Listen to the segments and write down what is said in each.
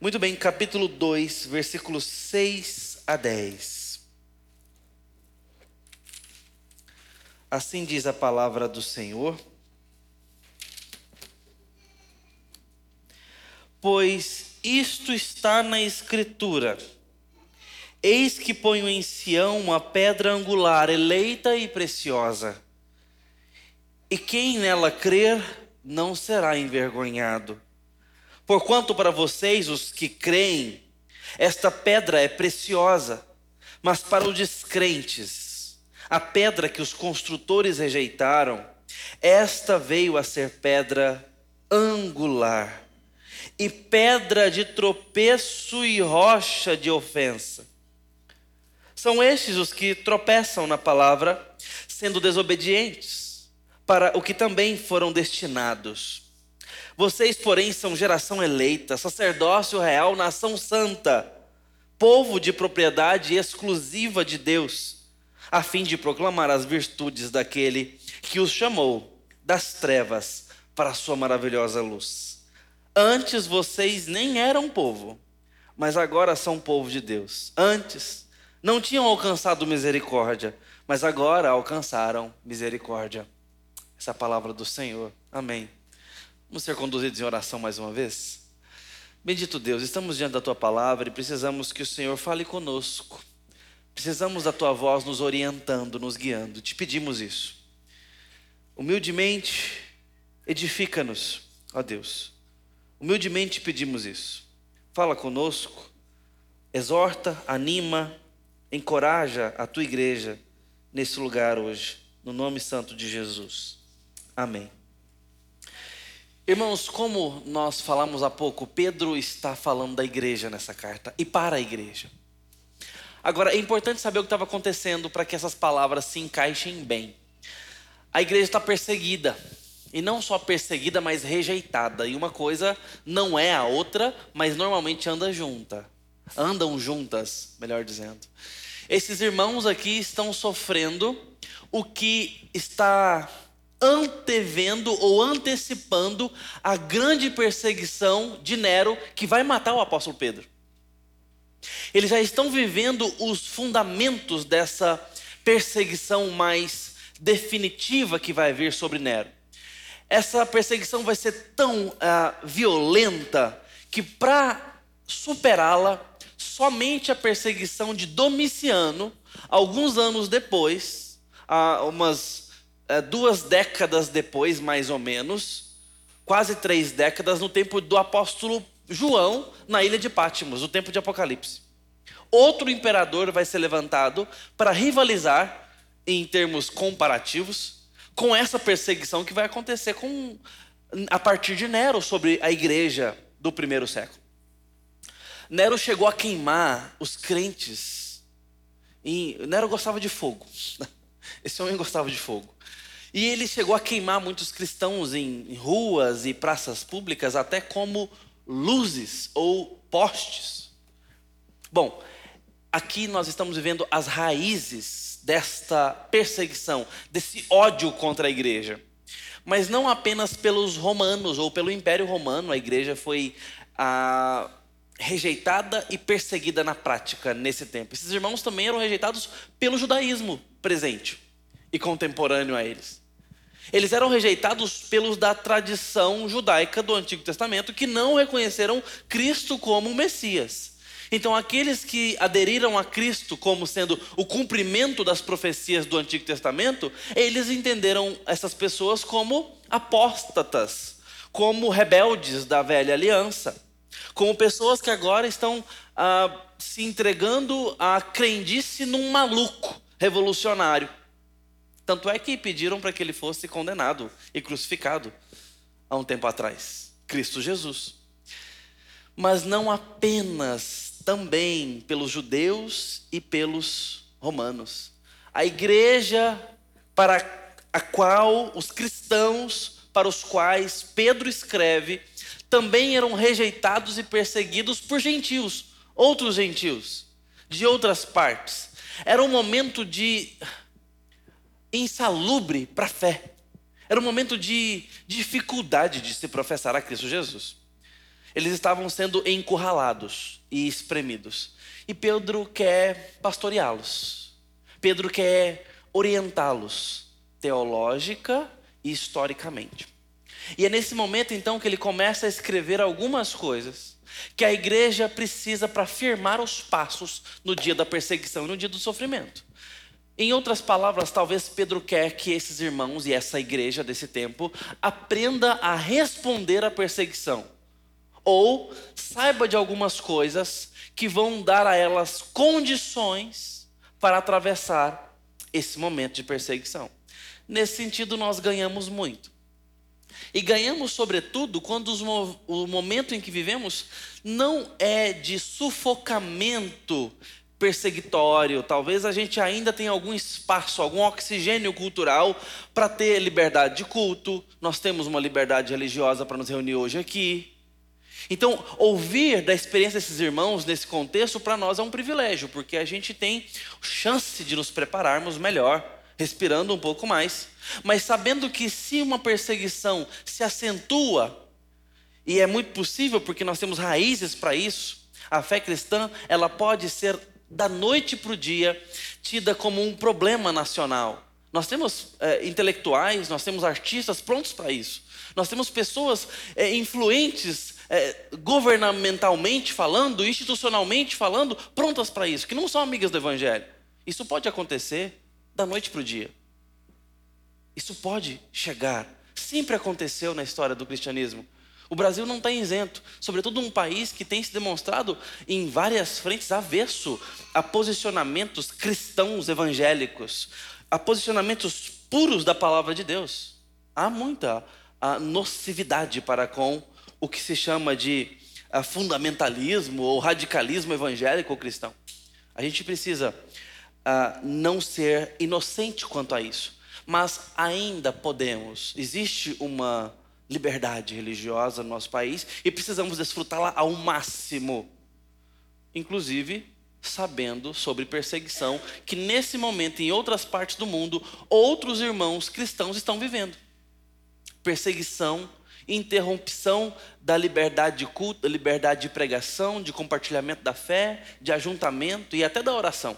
Muito bem, capítulo 2, versículos 6 a 10. Assim diz a palavra do Senhor. Pois isto está na Escritura. Eis que ponho em Sião uma pedra angular, eleita e preciosa. E quem nela crer não será envergonhado. Porquanto para vocês, os que creem, esta pedra é preciosa, mas para os descrentes, a pedra que os construtores rejeitaram, esta veio a ser pedra angular, e pedra de tropeço e rocha de ofensa. São estes os que tropeçam na palavra, sendo desobedientes, para o que também foram destinados. Vocês, porém, são geração eleita, sacerdócio real, nação santa, povo de propriedade exclusiva de Deus, a fim de proclamar as virtudes daquele que os chamou das trevas para a sua maravilhosa luz. Antes vocês nem eram povo, mas agora são povo de Deus. Antes não tinham alcançado misericórdia, mas agora alcançaram misericórdia. Essa é a palavra do Senhor. Amém. Vamos ser conduzidos em oração mais uma vez? Bendito Deus, estamos diante da tua palavra e precisamos que o Senhor fale conosco. Precisamos da tua voz nos orientando, nos guiando. Te pedimos isso. Humildemente, edifica-nos, ó Deus. Humildemente pedimos isso. Fala conosco, exorta, anima, encoraja a tua igreja nesse lugar hoje, no nome santo de Jesus. Amém. Irmãos, como nós falamos há pouco, Pedro está falando da igreja nessa carta e para a igreja. Agora, é importante saber o que estava acontecendo para que essas palavras se encaixem bem. A igreja está perseguida, e não só perseguida, mas rejeitada. E uma coisa não é a outra, mas normalmente anda junta. Andam juntas, melhor dizendo. Esses irmãos aqui estão sofrendo o que está antevendo ou antecipando a grande perseguição de Nero que vai matar o apóstolo Pedro. Eles já estão vivendo os fundamentos dessa perseguição mais definitiva que vai vir sobre Nero. Essa perseguição vai ser tão uh, violenta que, para superá-la, somente a perseguição de Domiciano, alguns anos depois, uh, umas duas décadas depois, mais ou menos, quase três décadas, no tempo do apóstolo João, na ilha de Pátimos, o tempo de Apocalipse. Outro imperador vai ser levantado para rivalizar, em termos comparativos, com essa perseguição que vai acontecer com, a partir de Nero sobre a igreja do primeiro século. Nero chegou a queimar os crentes. Nero gostava de fogo. Esse homem gostava de fogo. E ele chegou a queimar muitos cristãos em ruas e praças públicas, até como luzes ou postes. Bom, aqui nós estamos vivendo as raízes desta perseguição, desse ódio contra a igreja. Mas não apenas pelos romanos ou pelo Império Romano, a igreja foi ah, rejeitada e perseguida na prática nesse tempo. Esses irmãos também eram rejeitados pelo judaísmo presente e contemporâneo a eles. Eles eram rejeitados pelos da tradição judaica do Antigo Testamento que não reconheceram Cristo como Messias. Então, aqueles que aderiram a Cristo como sendo o cumprimento das profecias do Antigo Testamento, eles entenderam essas pessoas como apóstatas, como rebeldes da velha aliança, como pessoas que agora estão ah, se entregando à crendice num maluco revolucionário. Tanto é que pediram para que ele fosse condenado e crucificado há um tempo atrás Cristo Jesus. Mas não apenas, também pelos judeus e pelos romanos. A igreja para a qual os cristãos, para os quais Pedro escreve, também eram rejeitados e perseguidos por gentios, outros gentios, de outras partes. Era um momento de insalubre para a fé. Era um momento de dificuldade de se professar a Cristo Jesus. Eles estavam sendo encurralados e espremidos. E Pedro quer pastoreá-los. Pedro quer orientá-los teológica e historicamente. E é nesse momento então que ele começa a escrever algumas coisas que a igreja precisa para firmar os passos no dia da perseguição e no dia do sofrimento. Em outras palavras, talvez Pedro quer que esses irmãos e essa igreja desse tempo aprenda a responder à perseguição ou saiba de algumas coisas que vão dar a elas condições para atravessar esse momento de perseguição. Nesse sentido, nós ganhamos muito. E ganhamos, sobretudo, quando o momento em que vivemos não é de sufocamento perseguitório. Talvez a gente ainda tenha algum espaço, algum oxigênio cultural para ter liberdade de culto. Nós temos uma liberdade religiosa para nos reunir hoje aqui. Então, ouvir da experiência desses irmãos nesse contexto para nós é um privilégio, porque a gente tem chance de nos prepararmos melhor, respirando um pouco mais, mas sabendo que se uma perseguição se acentua, e é muito possível porque nós temos raízes para isso, a fé cristã, ela pode ser da noite para o dia tida como um problema nacional. Nós temos é, intelectuais, nós temos artistas prontos para isso. Nós temos pessoas é, influentes é, governamentalmente falando, institucionalmente falando, prontas para isso, que não são amigas do Evangelho. Isso pode acontecer da noite para o dia. Isso pode chegar. Sempre aconteceu na história do cristianismo. O Brasil não está isento, sobretudo um país que tem se demonstrado em várias frentes avesso a posicionamentos cristãos evangélicos, a posicionamentos puros da palavra de Deus. Há muita nocividade para com o que se chama de fundamentalismo ou radicalismo evangélico ou cristão. A gente precisa uh, não ser inocente quanto a isso, mas ainda podemos. Existe uma liberdade religiosa no nosso país e precisamos desfrutá-la ao máximo, inclusive sabendo sobre perseguição que nesse momento em outras partes do mundo outros irmãos cristãos estão vivendo. Perseguição, interrupção da liberdade de culto, da liberdade de pregação, de compartilhamento da fé, de ajuntamento e até da oração.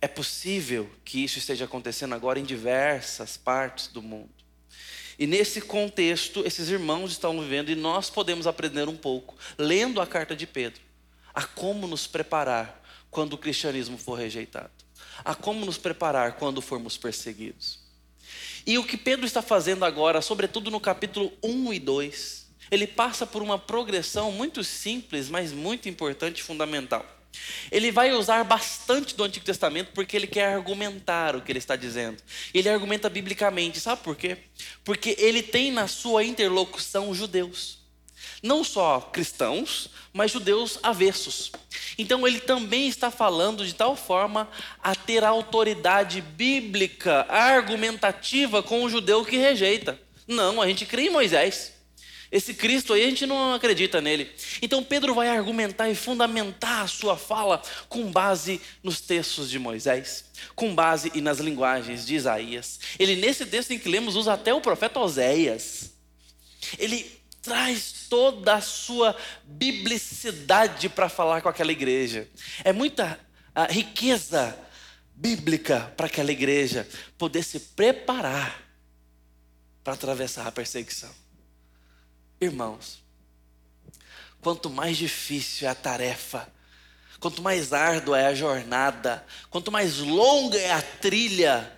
É possível que isso esteja acontecendo agora em diversas partes do mundo. E nesse contexto, esses irmãos estão vivendo e nós podemos aprender um pouco, lendo a carta de Pedro, a como nos preparar quando o cristianismo for rejeitado, a como nos preparar quando formos perseguidos. E o que Pedro está fazendo agora, sobretudo no capítulo 1 e 2, ele passa por uma progressão muito simples, mas muito importante e fundamental. Ele vai usar bastante do Antigo Testamento porque ele quer argumentar o que ele está dizendo. Ele argumenta biblicamente, sabe por quê? Porque ele tem na sua interlocução judeus. Não só cristãos, mas judeus avessos. Então ele também está falando de tal forma a ter autoridade bíblica, argumentativa com o judeu que rejeita. Não, a gente crê em Moisés. Esse Cristo aí a gente não acredita nele. Então Pedro vai argumentar e fundamentar a sua fala com base nos textos de Moisés, com base e nas linguagens de Isaías. Ele nesse texto em que lemos usa até o profeta Oséias. Ele traz toda a sua biblicidade para falar com aquela igreja. É muita riqueza bíblica para aquela igreja poder se preparar para atravessar a perseguição. Irmãos, quanto mais difícil é a tarefa, quanto mais árdua é a jornada, quanto mais longa é a trilha,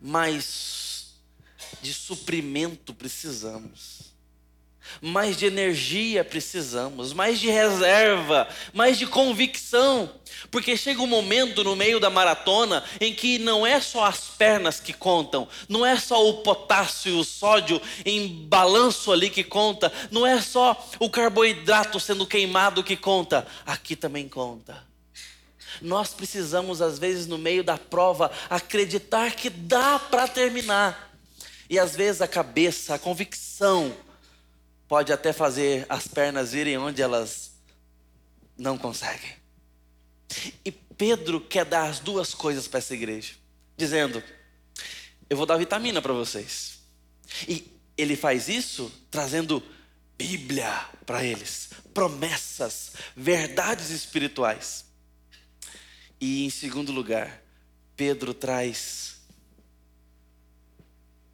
mais de suprimento precisamos mais de energia precisamos, mais de reserva, mais de convicção, porque chega um momento no meio da maratona em que não é só as pernas que contam, não é só o potássio e o sódio em balanço ali que conta, não é só o carboidrato sendo queimado que conta, aqui também conta. Nós precisamos, às vezes, no meio da prova, acreditar que dá para terminar. E às vezes a cabeça, a convicção, pode até fazer as pernas irem onde elas não conseguem. E Pedro quer dar as duas coisas para essa igreja, dizendo: Eu vou dar vitamina para vocês. E ele faz isso trazendo Bíblia para eles, promessas, verdades espirituais. E em segundo lugar, Pedro traz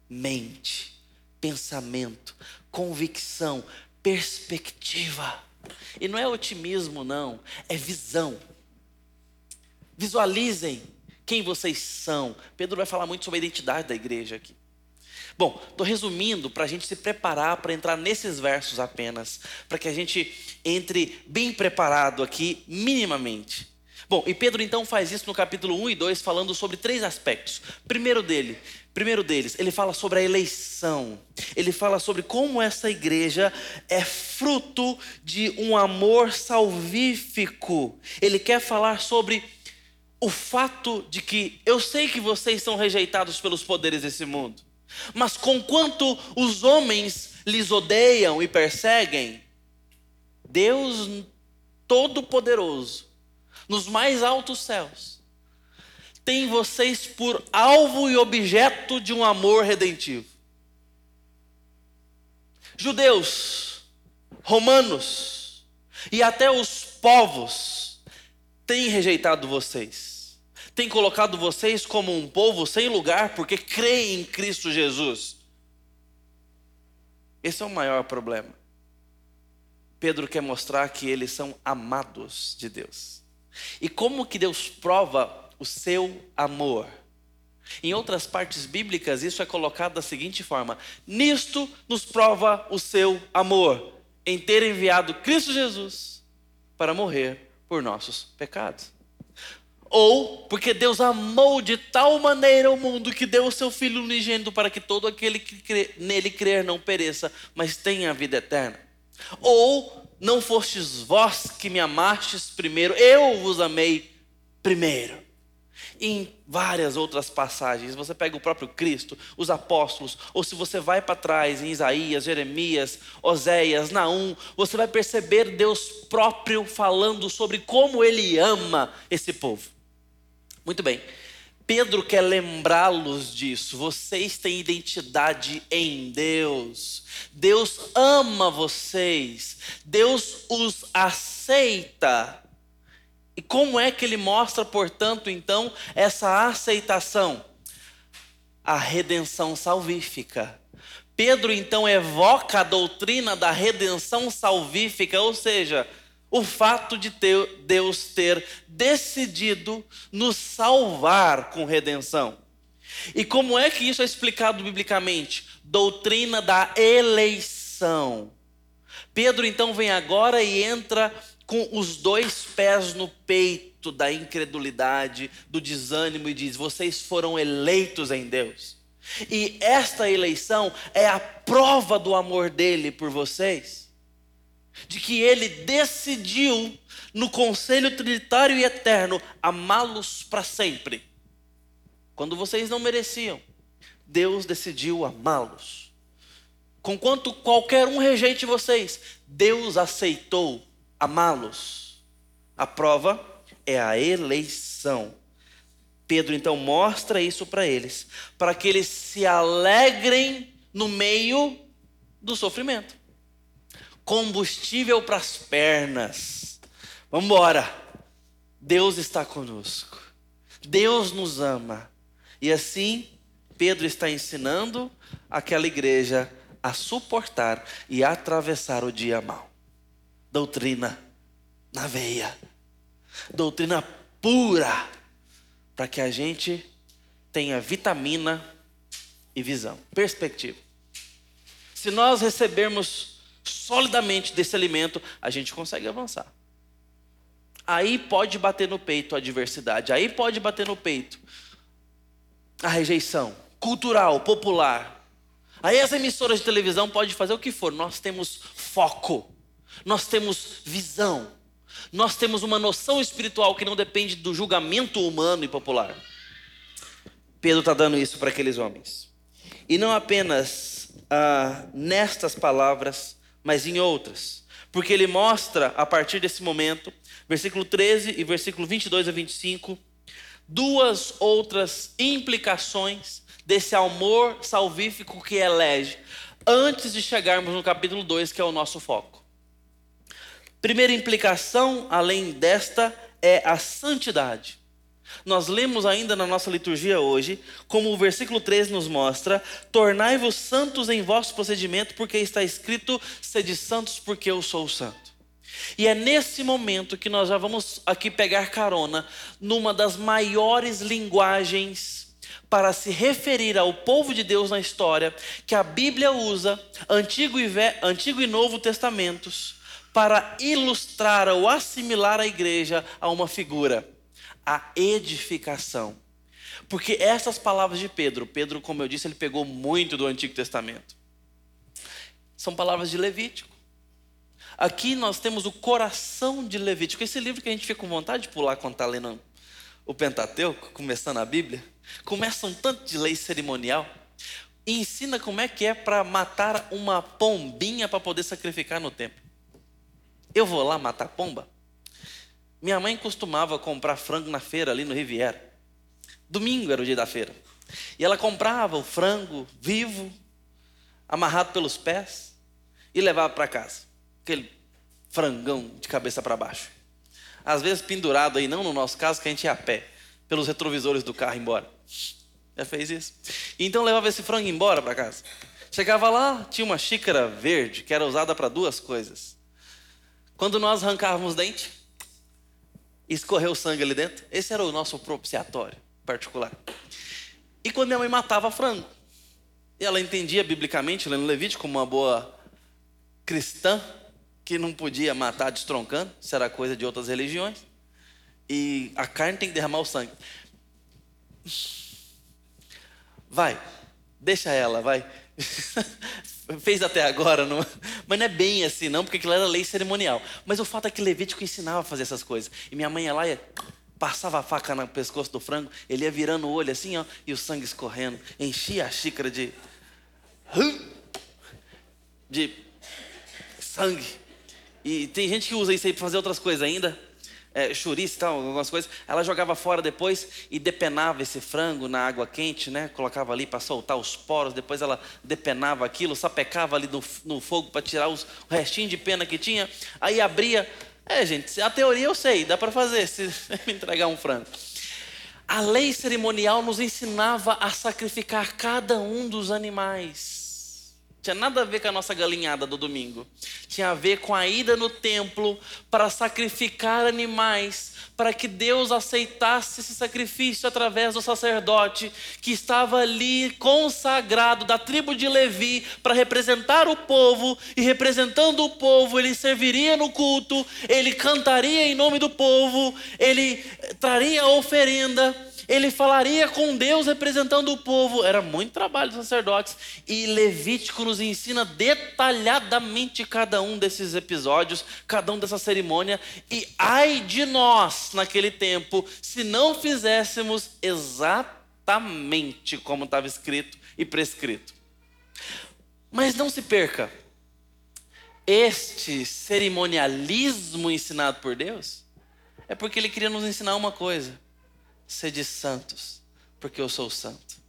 mente, pensamento, convicção, perspectiva. E não é otimismo, não, é visão. Visualizem quem vocês são. Pedro vai falar muito sobre a identidade da igreja aqui. Bom, estou resumindo para a gente se preparar para entrar nesses versos apenas, para que a gente entre bem preparado aqui, minimamente. Bom, e Pedro então faz isso no capítulo 1 e 2, falando sobre três aspectos. Primeiro dele, primeiro deles, ele fala sobre a eleição. Ele fala sobre como essa igreja é fruto de um amor salvífico. Ele quer falar sobre o fato de que eu sei que vocês são rejeitados pelos poderes desse mundo. Mas conquanto os homens lhes odeiam e perseguem, Deus Todo-Poderoso, nos mais altos céus, tem vocês por alvo e objeto de um amor redentivo. Judeus, romanos e até os povos têm rejeitado vocês tem colocado vocês como um povo sem lugar porque creem em Cristo Jesus. Esse é o maior problema. Pedro quer mostrar que eles são amados de Deus. E como que Deus prova o seu amor? Em outras partes bíblicas, isso é colocado da seguinte forma: Nisto nos prova o seu amor, em ter enviado Cristo Jesus para morrer por nossos pecados. Ou porque Deus amou de tal maneira o mundo que deu o seu Filho unigênito para que todo aquele que nele crer não pereça, mas tenha a vida eterna. Ou não fostes vós que me amastes primeiro, eu vos amei primeiro. Em várias outras passagens, você pega o próprio Cristo, os apóstolos, ou se você vai para trás em Isaías, Jeremias, Oséias, Naum, você vai perceber Deus próprio falando sobre como ele ama esse povo. Muito bem. Pedro quer lembrá-los disso. Vocês têm identidade em Deus. Deus ama vocês. Deus os aceita. E como é que ele mostra, portanto, então, essa aceitação? A redenção salvífica. Pedro então evoca a doutrina da redenção salvífica, ou seja, o fato de ter, Deus ter decidido nos salvar com redenção. E como é que isso é explicado biblicamente? Doutrina da eleição. Pedro então vem agora e entra com os dois pés no peito da incredulidade, do desânimo e diz: Vocês foram eleitos em Deus. E esta eleição é a prova do amor dele por vocês de que ele decidiu, no conselho trinitário e eterno, amá-los para sempre. Quando vocês não mereciam, Deus decidiu amá-los. Conquanto qualquer um rejeite vocês, Deus aceitou amá-los. A prova é a eleição. Pedro então mostra isso para eles, para que eles se alegrem no meio do sofrimento combustível para as pernas. Vamos embora. Deus está conosco. Deus nos ama. E assim, Pedro está ensinando aquela igreja a suportar e atravessar o dia mal. Doutrina na veia. Doutrina pura. Para que a gente tenha vitamina e visão, perspectiva. Se nós recebermos solidamente desse alimento, a gente consegue avançar. Aí pode bater no peito a adversidade, aí pode bater no peito a rejeição cultural, popular. Aí as emissoras de televisão podem fazer o que for, nós temos foco, nós temos visão, nós temos uma noção espiritual que não depende do julgamento humano e popular. Pedro está dando isso para aqueles homens. E não apenas ah, nestas palavras, mas em outras. Porque ele mostra, a partir desse momento, versículo 13 e versículo 22 a 25, duas outras implicações desse amor salvífico que elege. antes de chegarmos no capítulo 2, que é o nosso foco. Primeira implicação, além desta, é a santidade. Nós lemos ainda na nossa liturgia hoje, como o versículo 3 nos mostra: Tornai-vos santos em vosso procedimento, porque está escrito: Sede santos, porque eu sou santo. E é nesse momento que nós já vamos aqui pegar carona numa das maiores linguagens para se referir ao povo de Deus na história, que a Bíblia usa, Antigo e, Antigo e Novo Testamentos, para ilustrar ou assimilar a igreja a uma figura a edificação. Porque essas palavras de Pedro, Pedro, como eu disse, ele pegou muito do Antigo Testamento. São palavras de Levítico. Aqui nós temos o coração de Levítico. Esse livro que a gente fica com vontade de pular quando está lendo o Pentateuco, começando a Bíblia. Começa um tanto de lei cerimonial. E ensina como é que é para matar uma pombinha para poder sacrificar no templo. Eu vou lá matar pomba? Minha mãe costumava comprar frango na feira ali no Riviera. Domingo era o dia da feira. E ela comprava o frango vivo, amarrado pelos pés, e levava para casa. Aquele frangão de cabeça para baixo. Às vezes pendurado aí, não no nosso caso, que a gente ia a pé, pelos retrovisores do carro embora. Já fez isso? Então levava esse frango embora para casa. Chegava lá, tinha uma xícara verde que era usada para duas coisas. Quando nós arrancávamos dente, escorreu sangue ali dentro. Esse era o nosso propiciatório particular. E quando minha mãe matava frango, ela entendia biblicamente, lendo Levítico, como uma boa cristã, que não podia matar destroncando, isso era coisa de outras religiões. E a carne tem que derramar o sangue. Vai, deixa ela, vai. fez até agora, não... mas não é bem assim, não, porque aquilo era lei cerimonial. Mas o fato é que Levítico ensinava a fazer essas coisas. E minha mãe ia lá e passava a faca no pescoço do frango, ele ia virando o olho assim, ó, e o sangue escorrendo, enchia a xícara de. de sangue. E tem gente que usa isso aí para fazer outras coisas ainda é, e tal, algumas coisas. Ela jogava fora depois e depenava esse frango na água quente, né? Colocava ali para soltar os poros. Depois ela depenava aquilo, sapecava ali no, no fogo para tirar os, o restinho de pena que tinha. Aí abria. É, gente, a teoria eu sei, dá para fazer se me entregar um frango. A lei cerimonial nos ensinava a sacrificar cada um dos animais. Tinha nada a ver com a nossa galinhada do domingo. Tinha a ver com a ida no templo para sacrificar animais, para que Deus aceitasse esse sacrifício através do sacerdote que estava ali consagrado da tribo de Levi para representar o povo e representando o povo, ele serviria no culto, ele cantaria em nome do povo, ele traria oferenda ele falaria com Deus representando o povo. Era muito trabalho dos sacerdotes. E Levítico nos ensina detalhadamente cada um desses episódios, cada um dessa cerimônia. E ai de nós, naquele tempo, se não fizéssemos exatamente como estava escrito e prescrito. Mas não se perca. Este cerimonialismo ensinado por Deus é porque ele queria nos ensinar uma coisa sede santos, porque eu sou santo.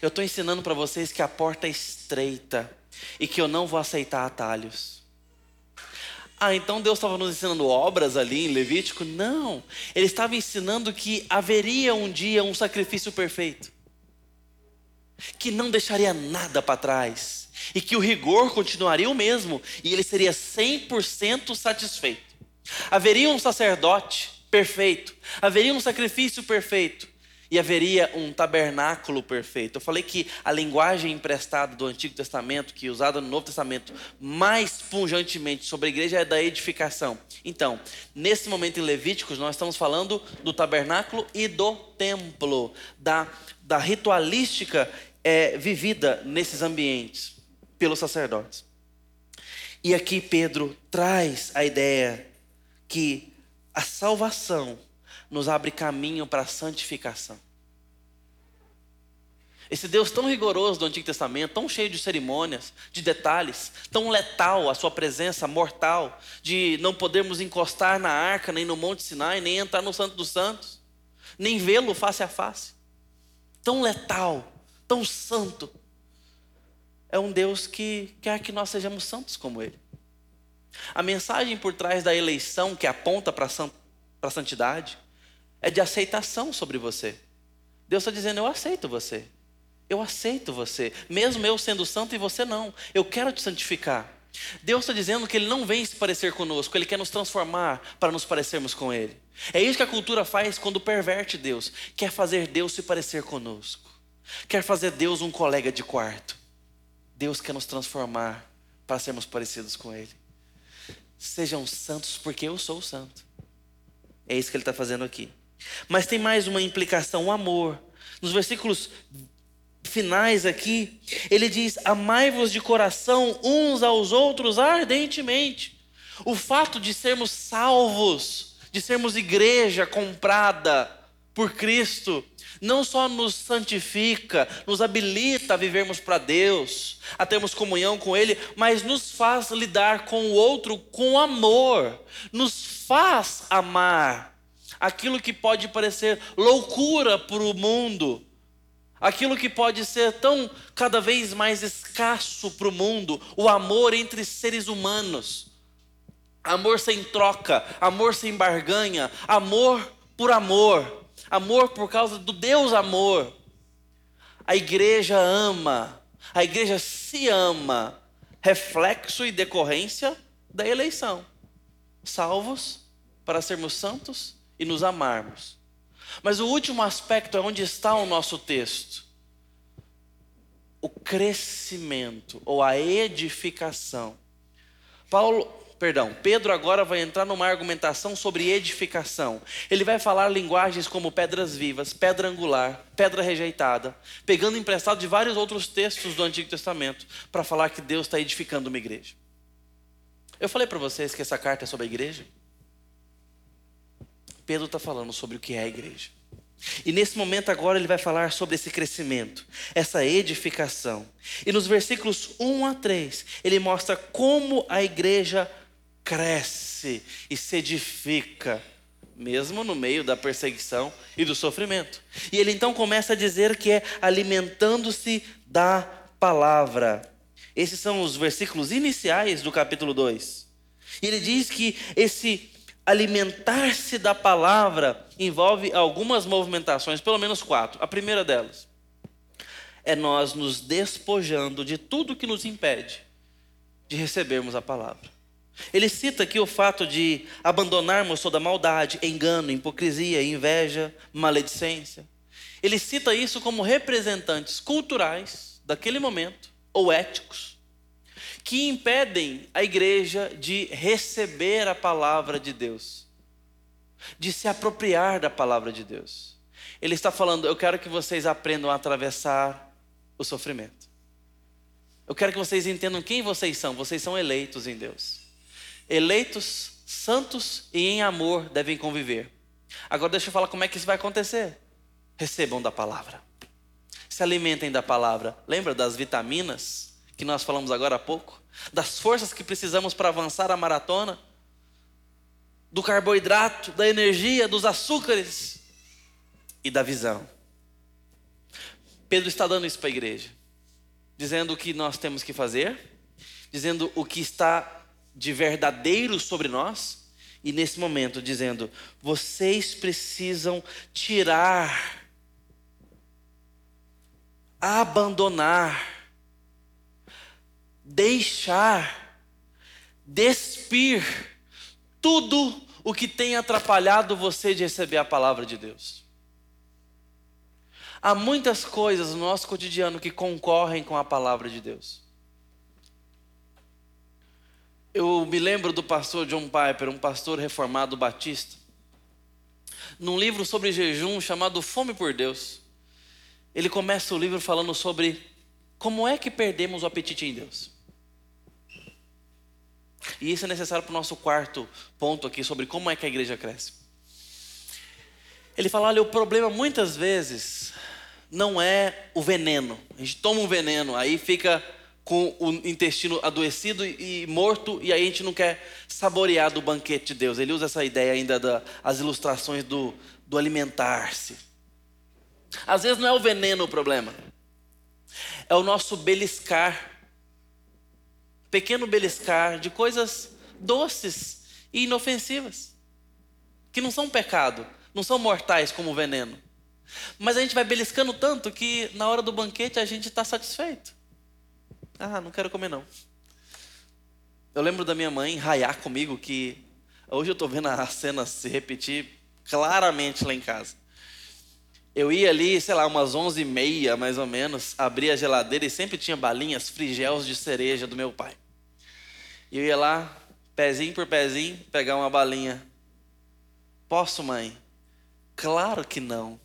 Eu estou ensinando para vocês que a porta é estreita e que eu não vou aceitar atalhos. Ah, então Deus estava nos ensinando obras ali em Levítico? Não. Ele estava ensinando que haveria um dia um sacrifício perfeito, que não deixaria nada para trás, e que o rigor continuaria o mesmo, e ele seria 100% satisfeito. Haveria um sacerdote perfeito, haveria um sacrifício perfeito e haveria um tabernáculo perfeito. Eu falei que a linguagem emprestada do Antigo Testamento, que é usada no Novo Testamento mais punjantemente sobre a igreja, é da edificação. Então, nesse momento em Levíticos, nós estamos falando do tabernáculo e do templo, da, da ritualística é, vivida nesses ambientes pelos sacerdotes. E aqui Pedro traz a ideia que a salvação nos abre caminho para a santificação. Esse Deus tão rigoroso do Antigo Testamento, tão cheio de cerimônias, de detalhes, tão letal a sua presença mortal, de não podermos encostar na arca, nem no Monte Sinai, nem entrar no Santo dos Santos, nem vê-lo face a face. Tão letal, tão santo, é um Deus que quer que nós sejamos santos como Ele. A mensagem por trás da eleição que aponta para a santidade é de aceitação sobre você. Deus está dizendo: Eu aceito você. Eu aceito você, mesmo eu sendo santo e você não. Eu quero te santificar. Deus está dizendo que Ele não vem se parecer conosco, Ele quer nos transformar para nos parecermos com Ele. É isso que a cultura faz quando perverte Deus, quer fazer Deus se parecer conosco, quer fazer Deus um colega de quarto. Deus quer nos transformar para sermos parecidos com Ele. Sejam santos, porque eu sou santo. É isso que ele está fazendo aqui. Mas tem mais uma implicação: o amor. Nos versículos finais aqui, ele diz: Amai-vos de coração uns aos outros ardentemente. O fato de sermos salvos, de sermos igreja comprada por Cristo, não só nos santifica, nos habilita a vivermos para Deus, a termos comunhão com Ele, mas nos faz lidar com o outro com amor, nos faz amar aquilo que pode parecer loucura para o mundo aquilo que pode ser tão cada vez mais escasso para o mundo, o amor entre seres humanos. Amor sem troca, amor sem barganha, amor por amor, amor por causa do Deus amor. A igreja ama, a igreja se ama, reflexo e decorrência da eleição. Salvos para sermos santos e nos amarmos. Mas o último aspecto é onde está o nosso texto. O crescimento ou a edificação. Paulo, perdão, Pedro agora vai entrar numa argumentação sobre edificação. Ele vai falar linguagens como pedras vivas, pedra angular, pedra rejeitada, pegando emprestado de vários outros textos do Antigo Testamento para falar que Deus está edificando uma igreja. Eu falei para vocês que essa carta é sobre a igreja. Pedro está falando sobre o que é a igreja. E nesse momento agora ele vai falar sobre esse crescimento, essa edificação. E nos versículos 1 a 3, ele mostra como a igreja cresce e se edifica, mesmo no meio da perseguição e do sofrimento. E ele então começa a dizer que é alimentando-se da palavra. Esses são os versículos iniciais do capítulo 2. E ele diz que esse alimentar-se da palavra envolve algumas movimentações, pelo menos quatro. A primeira delas é nós nos despojando de tudo que nos impede de recebermos a palavra. Ele cita aqui o fato de abandonarmos toda maldade, engano, hipocrisia, inveja, maledicência. Ele cita isso como representantes culturais daquele momento, ou éticos, que impedem a igreja de receber a palavra de Deus, de se apropriar da palavra de Deus. Ele está falando: eu quero que vocês aprendam a atravessar o sofrimento. Eu quero que vocês entendam quem vocês são. Vocês são eleitos em Deus. Eleitos, santos e em amor devem conviver. Agora deixa eu falar como é que isso vai acontecer. Recebam da palavra. Se alimentem da palavra. Lembra das vitaminas? que nós falamos agora há pouco, das forças que precisamos para avançar a maratona, do carboidrato, da energia, dos açúcares e da visão. Pedro está dando isso para a igreja, dizendo o que nós temos que fazer, dizendo o que está de verdadeiro sobre nós, e nesse momento dizendo: vocês precisam tirar, abandonar deixar, despir tudo o que tem atrapalhado você de receber a palavra de Deus. Há muitas coisas no nosso cotidiano que concorrem com a palavra de Deus. Eu me lembro do pastor John Piper, um pastor reformado batista, num livro sobre jejum chamado Fome por Deus. Ele começa o livro falando sobre como é que perdemos o apetite em Deus. E isso é necessário para o nosso quarto ponto aqui sobre como é que a igreja cresce. Ele fala: olha, o problema muitas vezes não é o veneno. A gente toma um veneno, aí fica com o intestino adoecido e morto, e aí a gente não quer saborear do banquete de Deus. Ele usa essa ideia ainda das ilustrações do, do alimentar-se. Às vezes não é o veneno o problema, é o nosso beliscar pequeno beliscar de coisas doces e inofensivas, que não são pecado, não são mortais como o veneno. Mas a gente vai beliscando tanto que na hora do banquete a gente está satisfeito. Ah, não quero comer não. Eu lembro da minha mãe raiar comigo que hoje eu estou vendo a cena se repetir claramente lá em casa. Eu ia ali, sei lá, umas onze e meia mais ou menos, abria a geladeira e sempre tinha balinhas, frigels de cereja do meu pai. E eu ia lá, pezinho por pezinho, pegar uma balinha. Posso, mãe? Claro que não.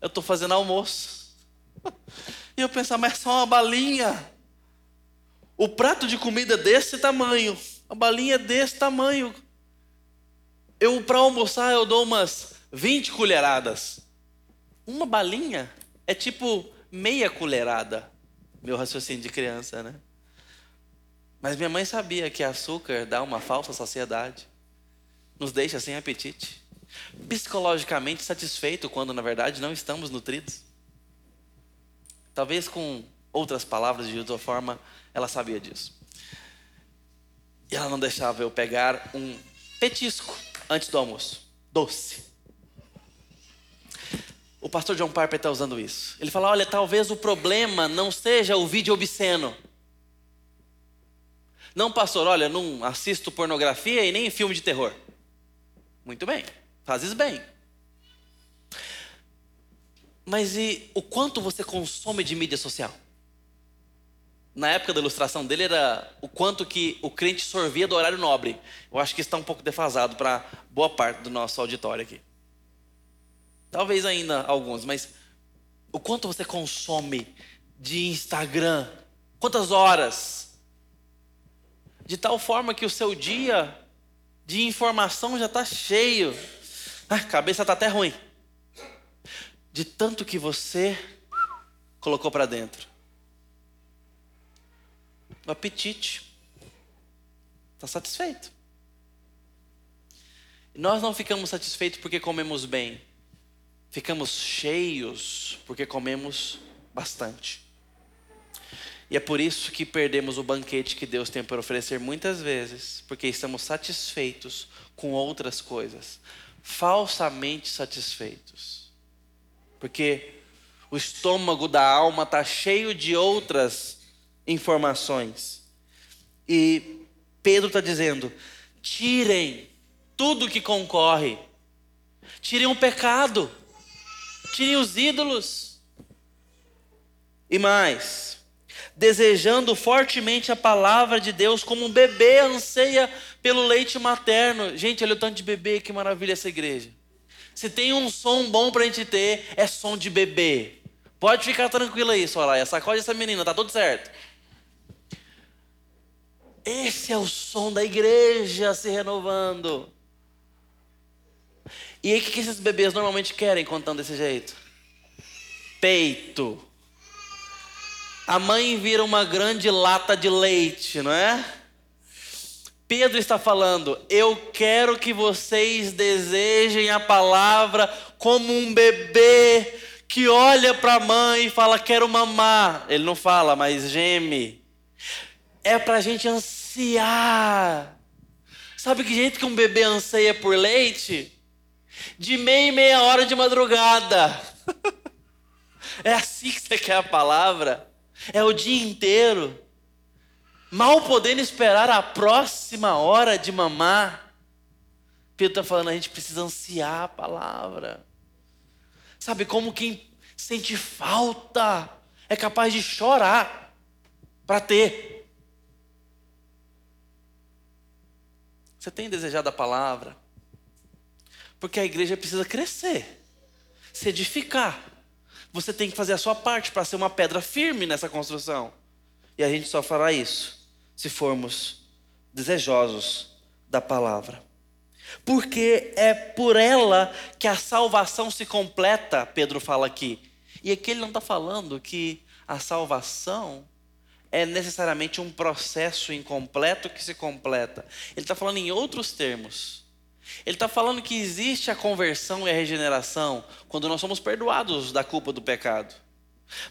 Eu estou fazendo almoço. E eu pensava, mas é só uma balinha. O prato de comida desse tamanho, a balinha desse tamanho. Eu, para almoçar, eu dou umas 20 colheradas. Uma balinha é tipo meia colherada. Meu raciocínio de criança, né? Mas minha mãe sabia que açúcar dá uma falsa saciedade, nos deixa sem apetite, psicologicamente satisfeito quando na verdade não estamos nutridos. Talvez com outras palavras de outra forma, ela sabia disso. E ela não deixava eu pegar um petisco antes do almoço, doce. O pastor John Piper está usando isso. Ele fala: olha, talvez o problema não seja o vídeo obsceno. Não, pastor, olha, não assisto pornografia e nem filme de terror. Muito bem, fazes bem. Mas e o quanto você consome de mídia social? Na época da ilustração dele era o quanto que o crente sorvia do horário nobre. Eu acho que está um pouco defasado para boa parte do nosso auditório aqui. Talvez ainda alguns, mas o quanto você consome de Instagram? Quantas horas? de tal forma que o seu dia de informação já está cheio. A cabeça está até ruim. De tanto que você colocou para dentro. O apetite. Está satisfeito. Nós não ficamos satisfeitos porque comemos bem. Ficamos cheios porque comemos bastante. E é por isso que perdemos o banquete que Deus tem para oferecer muitas vezes, porque estamos satisfeitos com outras coisas, falsamente satisfeitos. Porque o estômago da alma está cheio de outras informações. E Pedro está dizendo: tirem tudo que concorre, tirem o pecado, tirem os ídolos. E mais, desejando fortemente a palavra de Deus, como um bebê anseia pelo leite materno. Gente, olha o tanto de bebê, que maravilha essa igreja. Se tem um som bom para a gente ter, é som de bebê. Pode ficar tranquilo aí, Soraya. Sacode essa menina, tá tudo certo. Esse é o som da igreja se renovando. E aí, o que esses bebês normalmente querem contando desse jeito? Peito a mãe vira uma grande lata de leite, não é? Pedro está falando: Eu quero que vocês desejem a palavra como um bebê que olha para a mãe e fala: Quero mamar. Ele não fala, mas geme. É para a gente ansiar. Sabe que jeito que um bebê anseia por leite? De meia e meia hora de madrugada. é assim que você quer a palavra? É o dia inteiro. Mal podendo esperar a próxima hora de mamar. Pedro está falando, a gente precisa ansiar a palavra. Sabe como quem sente falta é capaz de chorar para ter. Você tem desejado a palavra? Porque a igreja precisa crescer, se edificar. Você tem que fazer a sua parte para ser uma pedra firme nessa construção. E a gente só fará isso se formos desejosos da palavra. Porque é por ela que a salvação se completa, Pedro fala aqui. E aqui ele não está falando que a salvação é necessariamente um processo incompleto que se completa. Ele está falando em outros termos. Ele está falando que existe a conversão e a regeneração quando nós somos perdoados da culpa do pecado.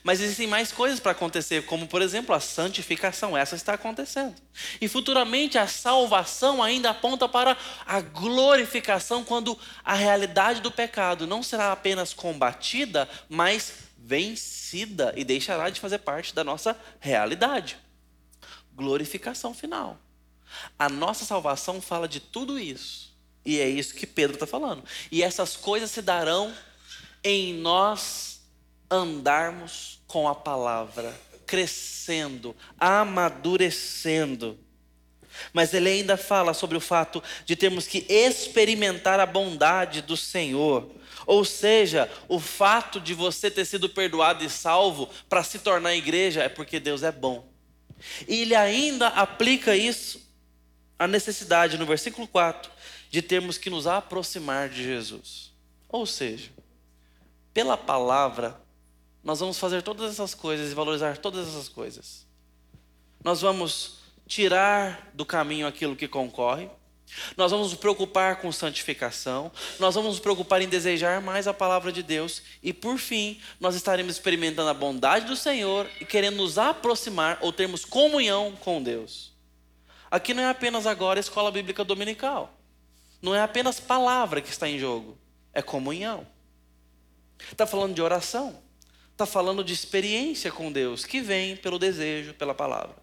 Mas existem mais coisas para acontecer, como por exemplo a santificação, essa está acontecendo. E futuramente a salvação ainda aponta para a glorificação, quando a realidade do pecado não será apenas combatida, mas vencida e deixará de fazer parte da nossa realidade. Glorificação final. A nossa salvação fala de tudo isso. E é isso que Pedro está falando. E essas coisas se darão em nós andarmos com a palavra, crescendo, amadurecendo. Mas ele ainda fala sobre o fato de termos que experimentar a bondade do Senhor. Ou seja, o fato de você ter sido perdoado e salvo para se tornar igreja é porque Deus é bom. E ele ainda aplica isso, a necessidade, no versículo 4, de termos que nos aproximar de Jesus. Ou seja, pela palavra, nós vamos fazer todas essas coisas e valorizar todas essas coisas. Nós vamos tirar do caminho aquilo que concorre. Nós vamos nos preocupar com santificação, nós vamos nos preocupar em desejar mais a palavra de Deus e, por fim, nós estaremos experimentando a bondade do Senhor e querendo nos aproximar ou termos comunhão com Deus. Aqui não é apenas agora a escola bíblica dominical, não é apenas palavra que está em jogo, é comunhão. Está falando de oração está falando de experiência com Deus, que vem pelo desejo, pela palavra.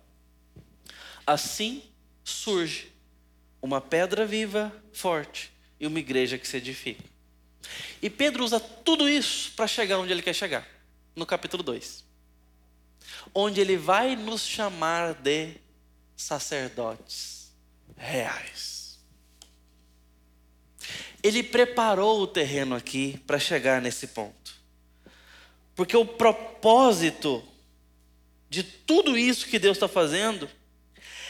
Assim surge uma pedra viva, forte, e uma igreja que se edifica. E Pedro usa tudo isso para chegar onde ele quer chegar, no capítulo 2. Onde ele vai nos chamar de sacerdotes reais. Ele preparou o terreno aqui para chegar nesse ponto. Porque o propósito de tudo isso que Deus está fazendo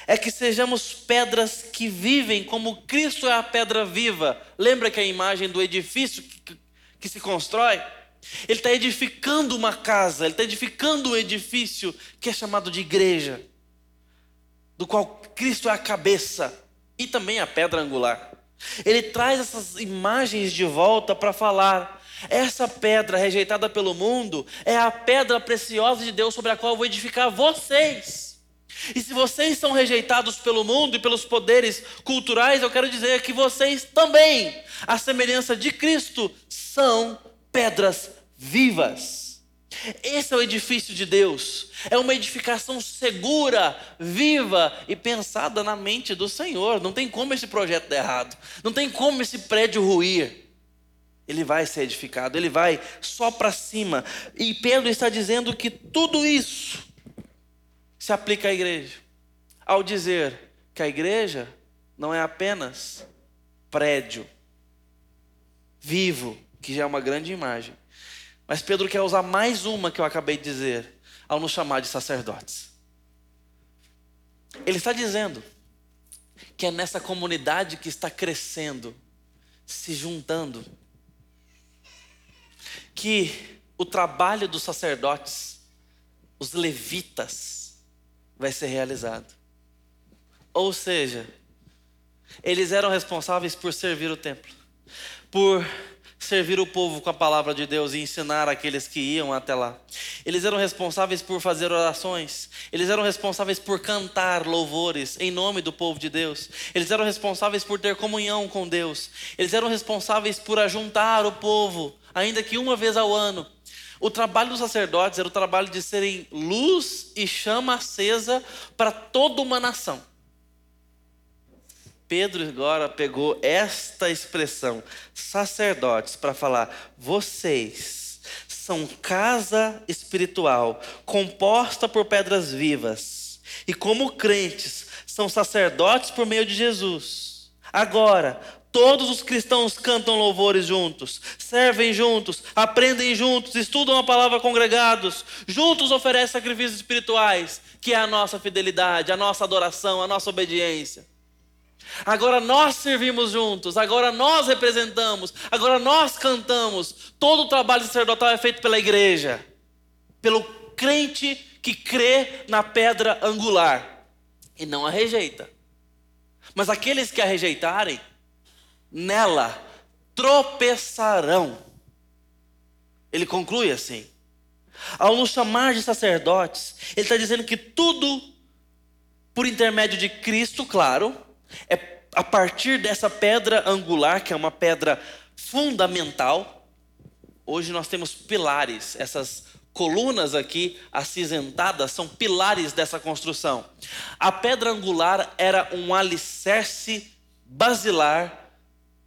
é que sejamos pedras que vivem como Cristo é a pedra viva. Lembra que a imagem do edifício que, que se constrói? Ele está edificando uma casa, ele está edificando um edifício que é chamado de igreja, do qual Cristo é a cabeça e também a pedra angular. Ele traz essas imagens de volta para falar essa pedra rejeitada pelo mundo é a pedra preciosa de Deus sobre a qual eu vou edificar vocês. E se vocês são rejeitados pelo mundo e pelos poderes culturais, eu quero dizer que vocês também, à semelhança de Cristo, são pedras vivas. Esse é o edifício de Deus. É uma edificação segura, viva e pensada na mente do Senhor. Não tem como esse projeto dar errado. Não tem como esse prédio ruir ele vai ser edificado, ele vai só para cima. E Pedro está dizendo que tudo isso se aplica à igreja. Ao dizer que a igreja não é apenas prédio vivo, que já é uma grande imagem. Mas Pedro quer usar mais uma que eu acabei de dizer, ao nos chamar de sacerdotes. Ele está dizendo que é nessa comunidade que está crescendo, se juntando, que o trabalho dos sacerdotes, os levitas, vai ser realizado. Ou seja, eles eram responsáveis por servir o templo, por servir o povo com a palavra de Deus e ensinar aqueles que iam até lá. Eles eram responsáveis por fazer orações, eles eram responsáveis por cantar louvores em nome do povo de Deus, eles eram responsáveis por ter comunhão com Deus, eles eram responsáveis por ajuntar o povo ainda que uma vez ao ano. O trabalho dos sacerdotes era o trabalho de serem luz e chama acesa para toda uma nação. Pedro agora pegou esta expressão, sacerdotes, para falar: vocês são casa espiritual, composta por pedras vivas, e como crentes, são sacerdotes por meio de Jesus. Agora, Todos os cristãos cantam louvores juntos, servem juntos, aprendem juntos, estudam a palavra congregados, juntos oferecem sacrifícios espirituais, que é a nossa fidelidade, a nossa adoração, a nossa obediência. Agora nós servimos juntos, agora nós representamos, agora nós cantamos. Todo o trabalho sacerdotal é feito pela igreja, pelo crente que crê na pedra angular e não a rejeita. Mas aqueles que a rejeitarem, nela tropeçarão. Ele conclui assim: Ao nos chamar de sacerdotes, ele está dizendo que tudo, por intermédio de Cristo, claro, é a partir dessa pedra angular, que é uma pedra fundamental. Hoje nós temos pilares, essas colunas aqui acinzentadas são pilares dessa construção. A pedra angular era um alicerce basilar,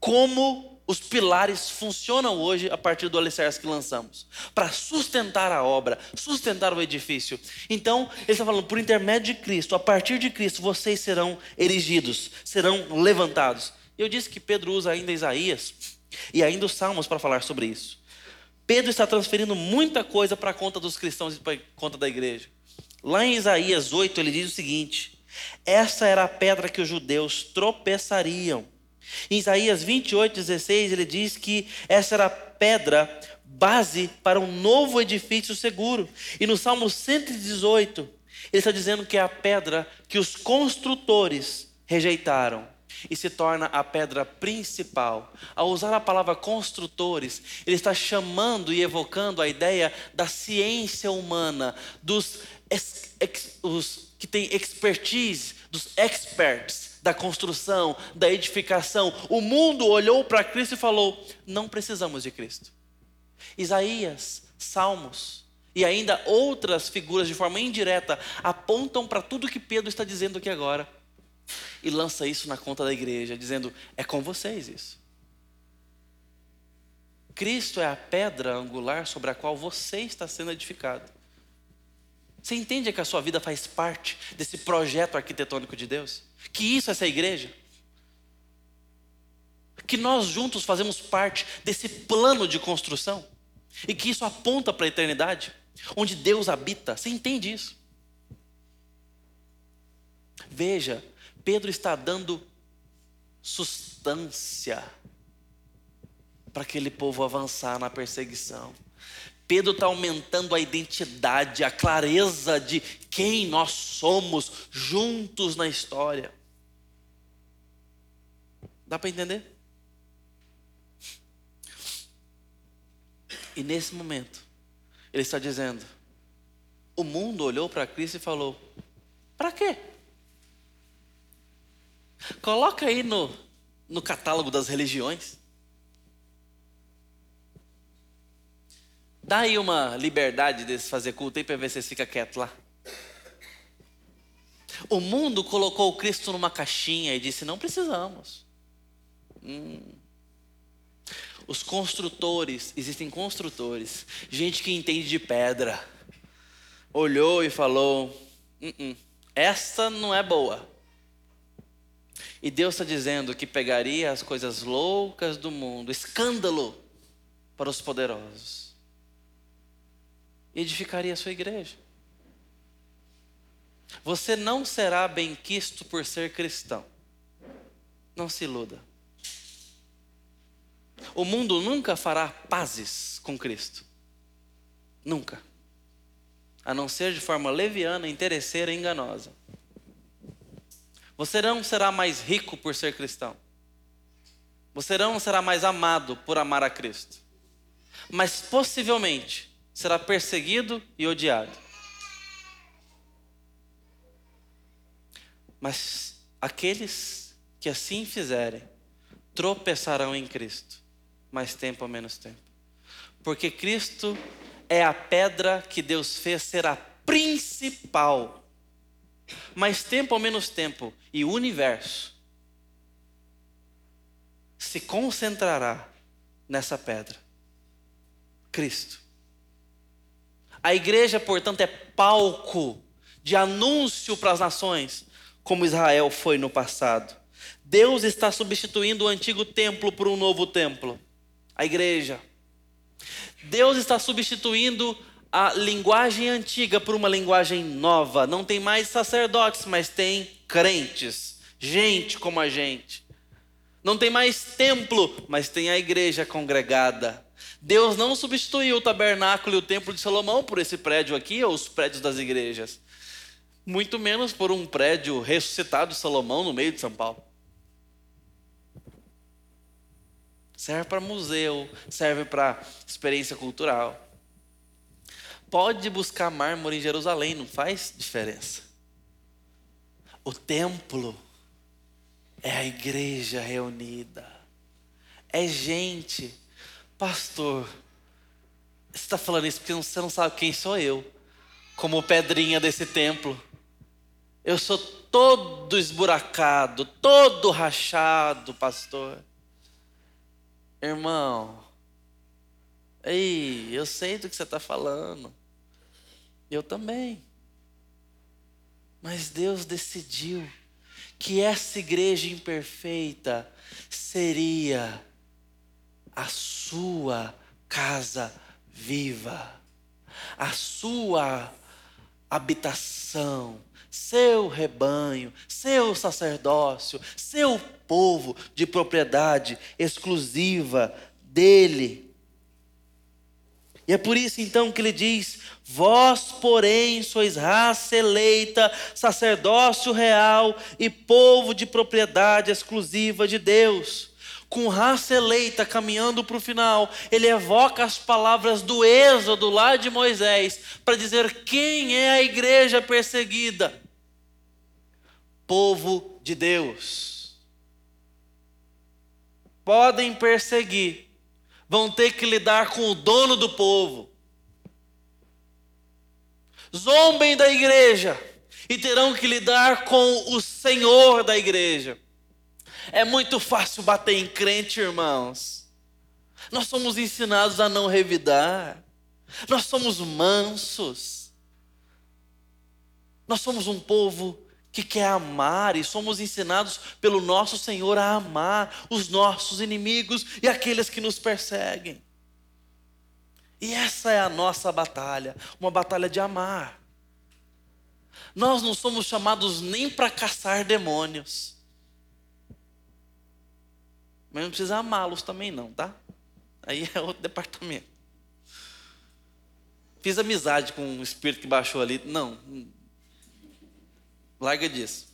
como os pilares funcionam hoje a partir do alicerce que lançamos para sustentar a obra, sustentar o edifício. Então, ele está falando, por intermédio de Cristo, a partir de Cristo, vocês serão erigidos, serão levantados. Eu disse que Pedro usa ainda Isaías e ainda os Salmos para falar sobre isso. Pedro está transferindo muita coisa para a conta dos cristãos e para a conta da igreja. Lá em Isaías 8, ele diz o seguinte: Essa era a pedra que os judeus tropeçariam em Isaías 28, 16, ele diz que essa era a pedra base para um novo edifício seguro. E no Salmo 118, ele está dizendo que é a pedra que os construtores rejeitaram e se torna a pedra principal. Ao usar a palavra construtores, ele está chamando e evocando a ideia da ciência humana, dos ex, ex, que têm expertise, dos experts da construção, da edificação. O mundo olhou para Cristo e falou: não precisamos de Cristo. Isaías, Salmos e ainda outras figuras de forma indireta apontam para tudo que Pedro está dizendo aqui agora e lança isso na conta da igreja, dizendo: é com vocês isso. Cristo é a pedra angular sobre a qual você está sendo edificado. Você entende que a sua vida faz parte desse projeto arquitetônico de Deus? Que isso é essa igreja? Que nós juntos fazemos parte desse plano de construção? E que isso aponta para a eternidade, onde Deus habita. Você entende isso? Veja, Pedro está dando sustância para aquele povo avançar na perseguição. Pedro está aumentando a identidade, a clareza de quem nós somos juntos na história. Dá para entender? E nesse momento, ele está dizendo: o mundo olhou para Cristo e falou: para quê? Coloca aí no, no catálogo das religiões. Dá aí uma liberdade de fazer culto aí para ver se vocês ficam quietos lá. O mundo colocou o Cristo numa caixinha e disse: não precisamos. Hum. Os construtores, existem construtores, gente que entende de pedra, olhou e falou: hum, hum, essa não é boa. E Deus está dizendo que pegaria as coisas loucas do mundo, escândalo para os poderosos edificaria a sua igreja. Você não será benquisto por ser cristão. Não se iluda. O mundo nunca fará pazes com Cristo. Nunca. A não ser de forma leviana, interesseira e enganosa. Você não será mais rico por ser cristão. Você não será mais amado por amar a Cristo. Mas possivelmente será perseguido e odiado. Mas aqueles que assim fizerem tropeçarão em Cristo, mais tempo ou menos tempo. Porque Cristo é a pedra que Deus fez ser a principal. Mais tempo ou menos tempo, e o universo se concentrará nessa pedra. Cristo. A igreja, portanto, é palco de anúncio para as nações, como Israel foi no passado. Deus está substituindo o antigo templo por um novo templo a igreja. Deus está substituindo a linguagem antiga por uma linguagem nova. Não tem mais sacerdotes, mas tem crentes, gente como a gente. Não tem mais templo, mas tem a igreja congregada. Deus não substituiu o tabernáculo e o templo de Salomão por esse prédio aqui, ou os prédios das igrejas. Muito menos por um prédio ressuscitado de Salomão no meio de São Paulo. Serve para museu, serve para experiência cultural. pode buscar mármore em Jerusalém, não faz diferença. O templo é a igreja reunida. É gente. Pastor, você está falando isso porque você não sabe quem sou eu, como pedrinha desse templo. Eu sou todo esburacado, todo rachado, pastor. Irmão, ei, eu sei do que você está falando. Eu também. Mas Deus decidiu que essa igreja imperfeita seria a sua casa viva, a sua habitação, seu rebanho, seu sacerdócio, seu povo de propriedade exclusiva dele. E é por isso então que ele diz: Vós, porém, sois raça eleita, sacerdócio real e povo de propriedade exclusiva de Deus. Com raça eleita caminhando para o final, ele evoca as palavras do Êxodo lá de Moisés, para dizer quem é a igreja perseguida: povo de Deus. Podem perseguir, vão ter que lidar com o dono do povo. Zombem da igreja e terão que lidar com o Senhor da igreja. É muito fácil bater em crente, irmãos. Nós somos ensinados a não revidar. Nós somos mansos. Nós somos um povo que quer amar e somos ensinados pelo nosso Senhor a amar os nossos inimigos e aqueles que nos perseguem. E essa é a nossa batalha, uma batalha de amar. Nós não somos chamados nem para caçar demônios. Mas não precisa amá-los também não, tá? Aí é outro departamento. Fiz amizade com um espírito que baixou ali. Não, Larga disso.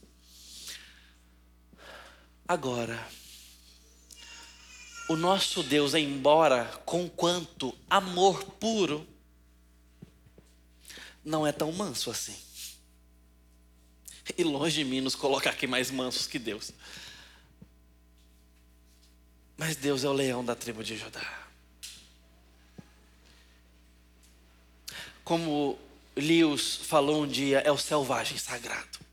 Agora, o nosso Deus, embora com quanto amor puro, não é tão manso assim. E longe de mim nos colocar aqui mais mansos que Deus. Mas Deus é o leão da tribo de Judá. Como Lewis falou um dia, é o selvagem sagrado.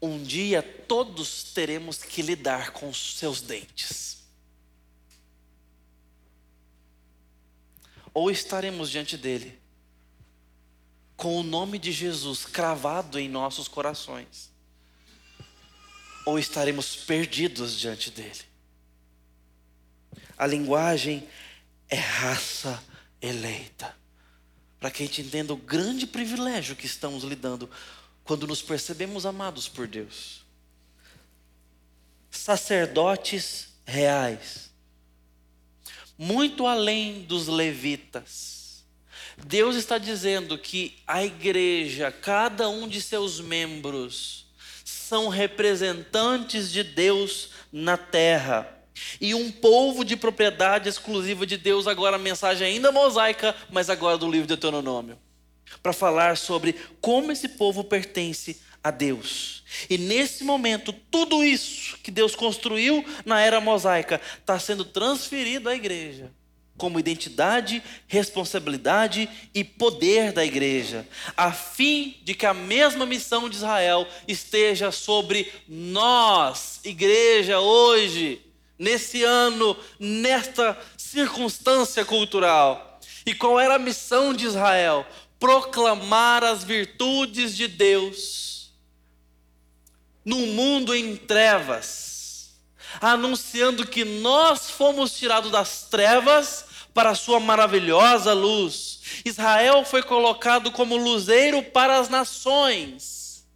um dia todos teremos que lidar com os seus dentes. Ou estaremos diante dele, com o nome de Jesus cravado em nossos corações, ou estaremos perdidos diante dele. A linguagem é raça eleita. Para que a gente entenda o grande privilégio que estamos lidando quando nos percebemos amados por Deus. Sacerdotes reais, muito além dos levitas. Deus está dizendo que a igreja, cada um de seus membros, são representantes de Deus na terra. E um povo de propriedade exclusiva de Deus, agora a mensagem ainda mosaica, mas agora do livro de Deuteronômio para falar sobre como esse povo pertence a Deus. E nesse momento, tudo isso que Deus construiu na era mosaica está sendo transferido à igreja, como identidade, responsabilidade e poder da igreja, a fim de que a mesma missão de Israel esteja sobre nós, igreja, hoje, nesse ano, nesta circunstância cultural. E qual era a missão de Israel? proclamar as virtudes de Deus num mundo em trevas, anunciando que nós fomos tirados das trevas para a sua maravilhosa luz. Israel foi colocado como luzeiro para as nações.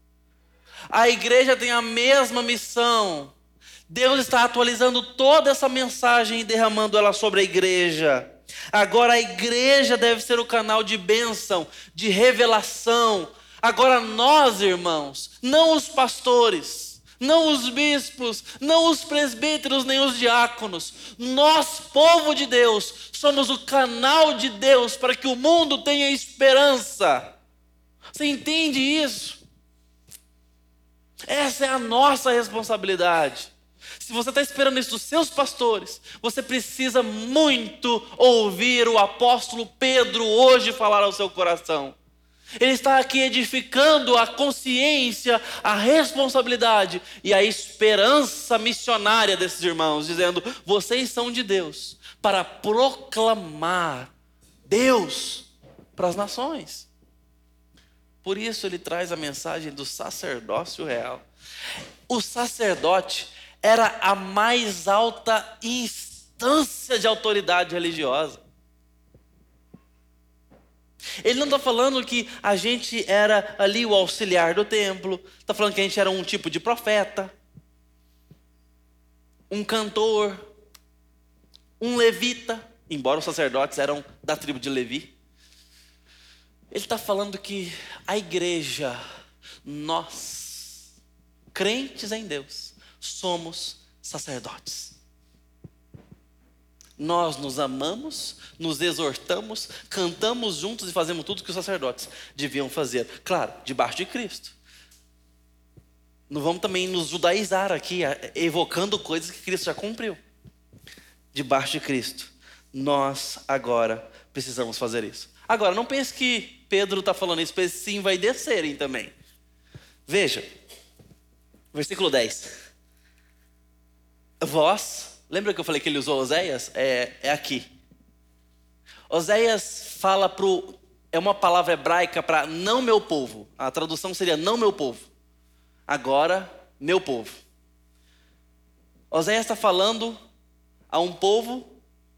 A igreja tem a mesma missão. Deus está atualizando toda essa mensagem e derramando ela sobre a igreja. Agora a igreja deve ser o canal de bênção, de revelação. Agora nós, irmãos, não os pastores, não os bispos, não os presbíteros, nem os diáconos. Nós, povo de Deus, somos o canal de Deus para que o mundo tenha esperança. Você entende isso? Essa é a nossa responsabilidade. Se você está esperando isso dos seus pastores, você precisa muito ouvir o apóstolo Pedro hoje falar ao seu coração. Ele está aqui edificando a consciência, a responsabilidade e a esperança missionária desses irmãos, dizendo: vocês são de Deus para proclamar Deus para as nações. Por isso ele traz a mensagem do sacerdócio real. O sacerdote era a mais alta instância de autoridade religiosa. Ele não está falando que a gente era ali o auxiliar do templo, está falando que a gente era um tipo de profeta, um cantor, um levita, embora os sacerdotes eram da tribo de Levi. Ele está falando que a igreja, nós, crentes em Deus, somos sacerdotes. Nós nos amamos, nos exortamos, cantamos juntos e fazemos tudo que os sacerdotes deviam fazer. Claro, debaixo de Cristo. Não vamos também nos judaizar aqui, evocando coisas que Cristo já cumpriu. Debaixo de Cristo. Nós agora precisamos fazer isso. Agora, não pense que Pedro está falando isso, pense sim, vai descerem também. Veja, versículo 10. Vós Lembra que eu falei que ele usou Oséias? É, é aqui. Oséias fala para É uma palavra hebraica para não meu povo. A tradução seria não meu povo. Agora, meu povo. Oséias está falando a um povo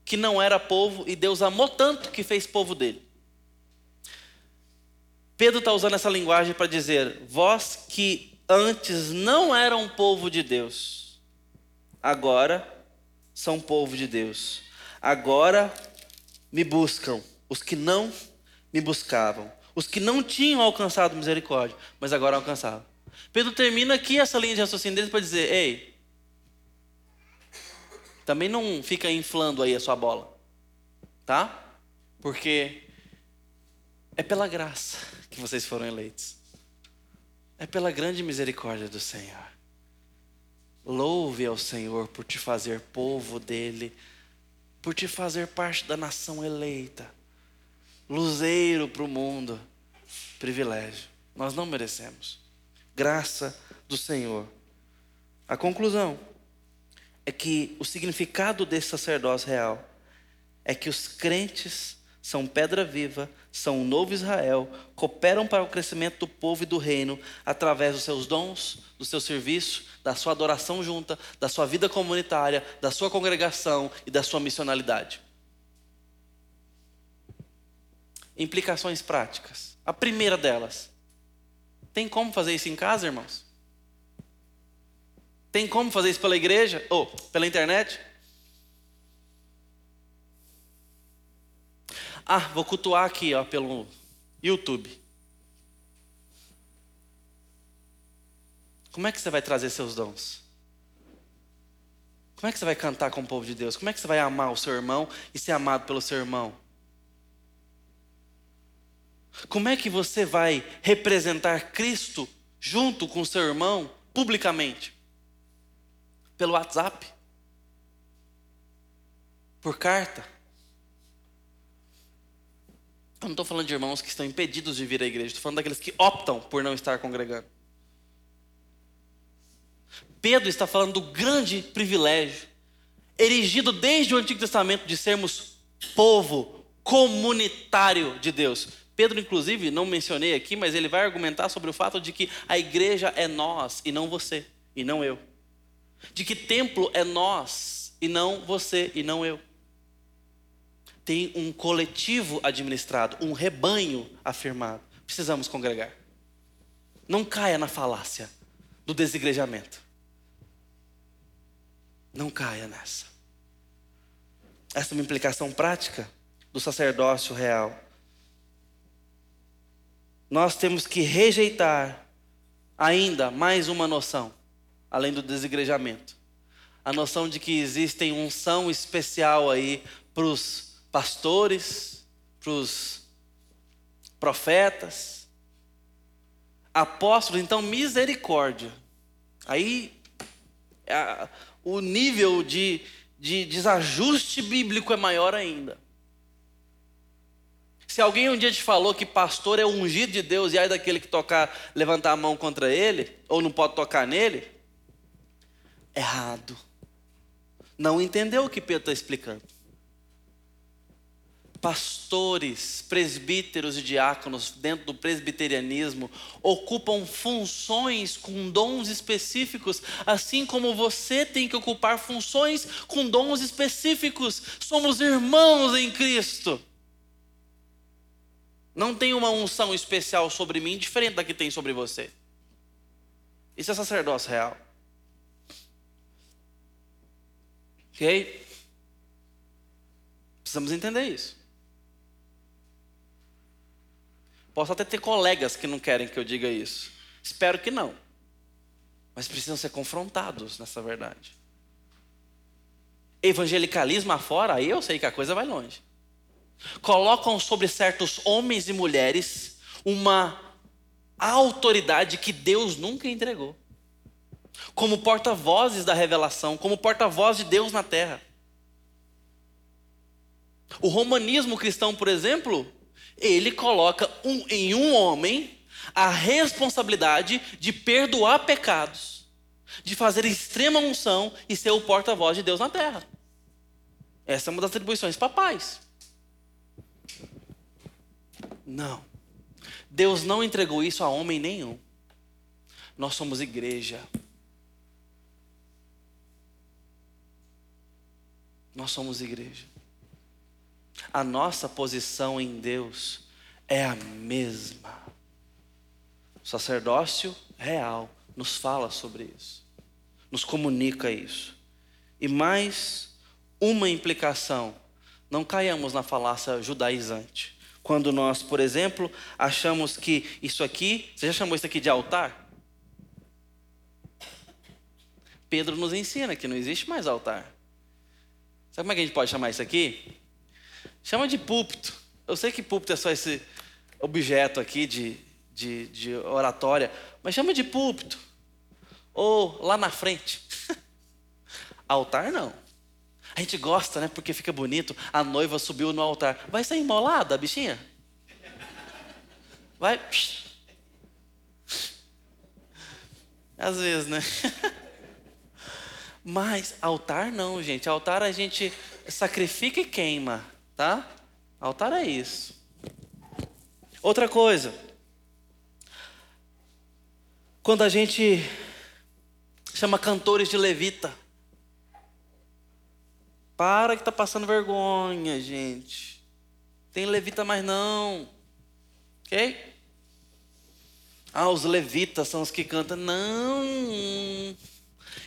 que não era povo e Deus amou tanto que fez povo dele. Pedro está usando essa linguagem para dizer: vós que antes não eram povo de Deus, agora são povo de Deus. Agora me buscam os que não me buscavam, os que não tinham alcançado misericórdia, mas agora alcançaram. Pedro termina aqui essa linha de raciocínio dele para dizer: ei, também não fica inflando aí a sua bola, tá? Porque é pela graça que vocês foram eleitos, é pela grande misericórdia do Senhor. Louve ao Senhor por te fazer povo dele, por te fazer parte da nação eleita, luzeiro para o mundo, privilégio. Nós não merecemos. Graça do Senhor. A conclusão é que o significado desse sacerdócio real é que os crentes são pedra viva, são o novo Israel, cooperam para o crescimento do povo e do reino através dos seus dons, do seu serviço, da sua adoração junta, da sua vida comunitária, da sua congregação e da sua missionalidade. Implicações práticas. A primeira delas: tem como fazer isso em casa, irmãos? Tem como fazer isso pela igreja ou pela internet? Ah, vou cultuar aqui, ó, pelo YouTube. Como é que você vai trazer seus dons? Como é que você vai cantar com o povo de Deus? Como é que você vai amar o seu irmão e ser amado pelo seu irmão? Como é que você vai representar Cristo junto com o seu irmão publicamente? Pelo WhatsApp? Por carta? Eu não estou falando de irmãos que estão impedidos de vir à igreja, estou falando daqueles que optam por não estar congregando. Pedro está falando do grande privilégio, erigido desde o Antigo Testamento, de sermos povo comunitário de Deus. Pedro, inclusive, não mencionei aqui, mas ele vai argumentar sobre o fato de que a igreja é nós e não você e não eu. De que templo é nós e não você e não eu tem um coletivo administrado, um rebanho afirmado. Precisamos congregar. Não caia na falácia do desigrejamento. Não caia nessa. Essa é uma implicação prática do sacerdócio real. Nós temos que rejeitar ainda mais uma noção. além do desigrejamento. A noção de que existem unção especial aí para os pastores, para os profetas, apóstolos, então misericórdia. Aí a, o nível de, de desajuste bíblico é maior ainda. Se alguém um dia te falou que pastor é ungido de Deus e aí daquele que tocar, levantar a mão contra ele, ou não pode tocar nele, errado. Não entendeu o que Pedro está explicando pastores, presbíteros e diáconos dentro do presbiterianismo ocupam funções com dons específicos, assim como você tem que ocupar funções com dons específicos. Somos irmãos em Cristo. Não tem uma unção especial sobre mim diferente da que tem sobre você. Isso é sacerdócio real. Ok? Precisamos entender isso. Posso até ter colegas que não querem que eu diga isso. Espero que não. Mas precisam ser confrontados nessa verdade. Evangelicalismo afora, aí eu sei que a coisa vai longe. Colocam sobre certos homens e mulheres uma autoridade que Deus nunca entregou. Como porta-vozes da revelação, como porta-voz de Deus na terra. O romanismo cristão, por exemplo, ele coloca um, em um homem a responsabilidade de perdoar pecados, de fazer extrema unção e ser o porta-voz de Deus na terra. Essa é uma das atribuições papais. Não. Deus não entregou isso a homem nenhum. Nós somos igreja. Nós somos igreja a nossa posição em Deus é a mesma. O sacerdócio real nos fala sobre isso, nos comunica isso. E mais uma implicação: não caiamos na falácia judaizante. Quando nós, por exemplo, achamos que isso aqui, você já chamou isso aqui de altar? Pedro nos ensina que não existe mais altar. Sabe como é que a gente pode chamar isso aqui? Chama de púlpito. Eu sei que púlpito é só esse objeto aqui de, de, de oratória, mas chama de púlpito. Ou lá na frente. altar não. A gente gosta, né? Porque fica bonito. A noiva subiu no altar. Vai ser imolada, bichinha? Vai. Às vezes, né? Mas altar não, gente. Altar a gente sacrifica e queima tá? Altar é isso. Outra coisa, quando a gente chama cantores de levita, para que tá passando vergonha, gente. Tem levita mais não, ok? Ah, os levitas são os que cantam. Não.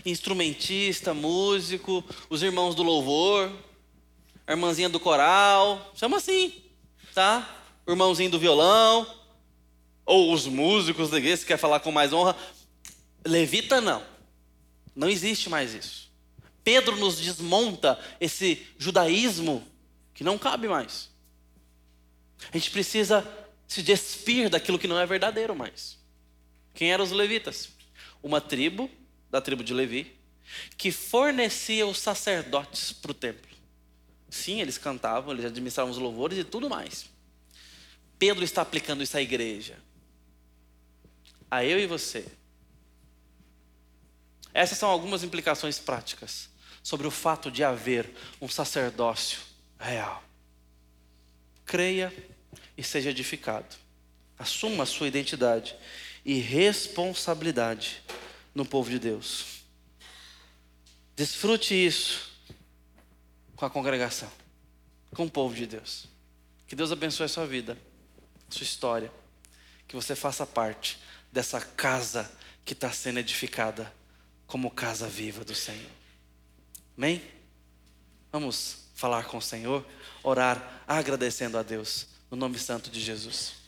Instrumentista, músico, os irmãos do louvor a irmãzinha do coral, chama assim, tá? O irmãozinho do violão, ou os músicos da igreja, se quer falar com mais honra. Levita não, não existe mais isso. Pedro nos desmonta esse judaísmo que não cabe mais. A gente precisa se despir daquilo que não é verdadeiro mais. Quem eram os levitas? Uma tribo, da tribo de Levi, que fornecia os sacerdotes para o templo. Sim, eles cantavam, eles administravam os louvores e tudo mais. Pedro está aplicando isso à igreja. A eu e você. Essas são algumas implicações práticas sobre o fato de haver um sacerdócio real. Creia e seja edificado. Assuma a sua identidade e responsabilidade no povo de Deus. Desfrute isso com a congregação, com o povo de Deus. Que Deus abençoe a sua vida, a sua história. Que você faça parte dessa casa que está sendo edificada como casa viva do Senhor. Amém? Vamos falar com o Senhor, orar agradecendo a Deus, no nome santo de Jesus.